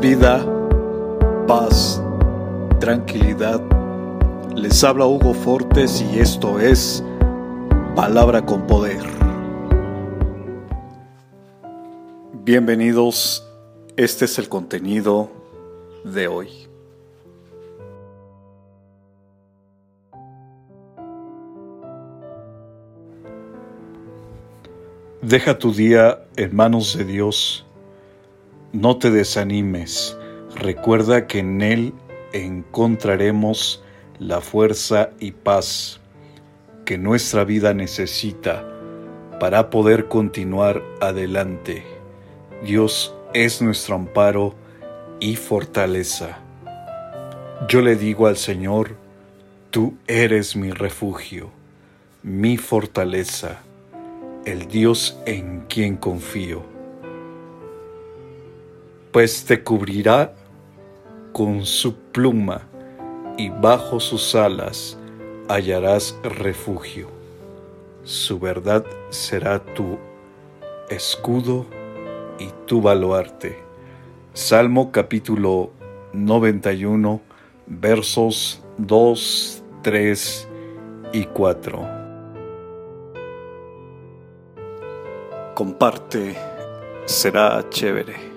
vida, paz, tranquilidad. Les habla Hugo Fortes y esto es Palabra con Poder. Bienvenidos, este es el contenido de hoy. Deja tu día en manos de Dios. No te desanimes. Recuerda que en Él encontraremos la fuerza y paz que nuestra vida necesita para poder continuar adelante. Dios es nuestro amparo y fortaleza. Yo le digo al Señor, tú eres mi refugio, mi fortaleza el Dios en quien confío, pues te cubrirá con su pluma y bajo sus alas hallarás refugio. Su verdad será tu escudo y tu baluarte. Salmo capítulo 91 versos 2, 3 y 4. comparte, será chévere.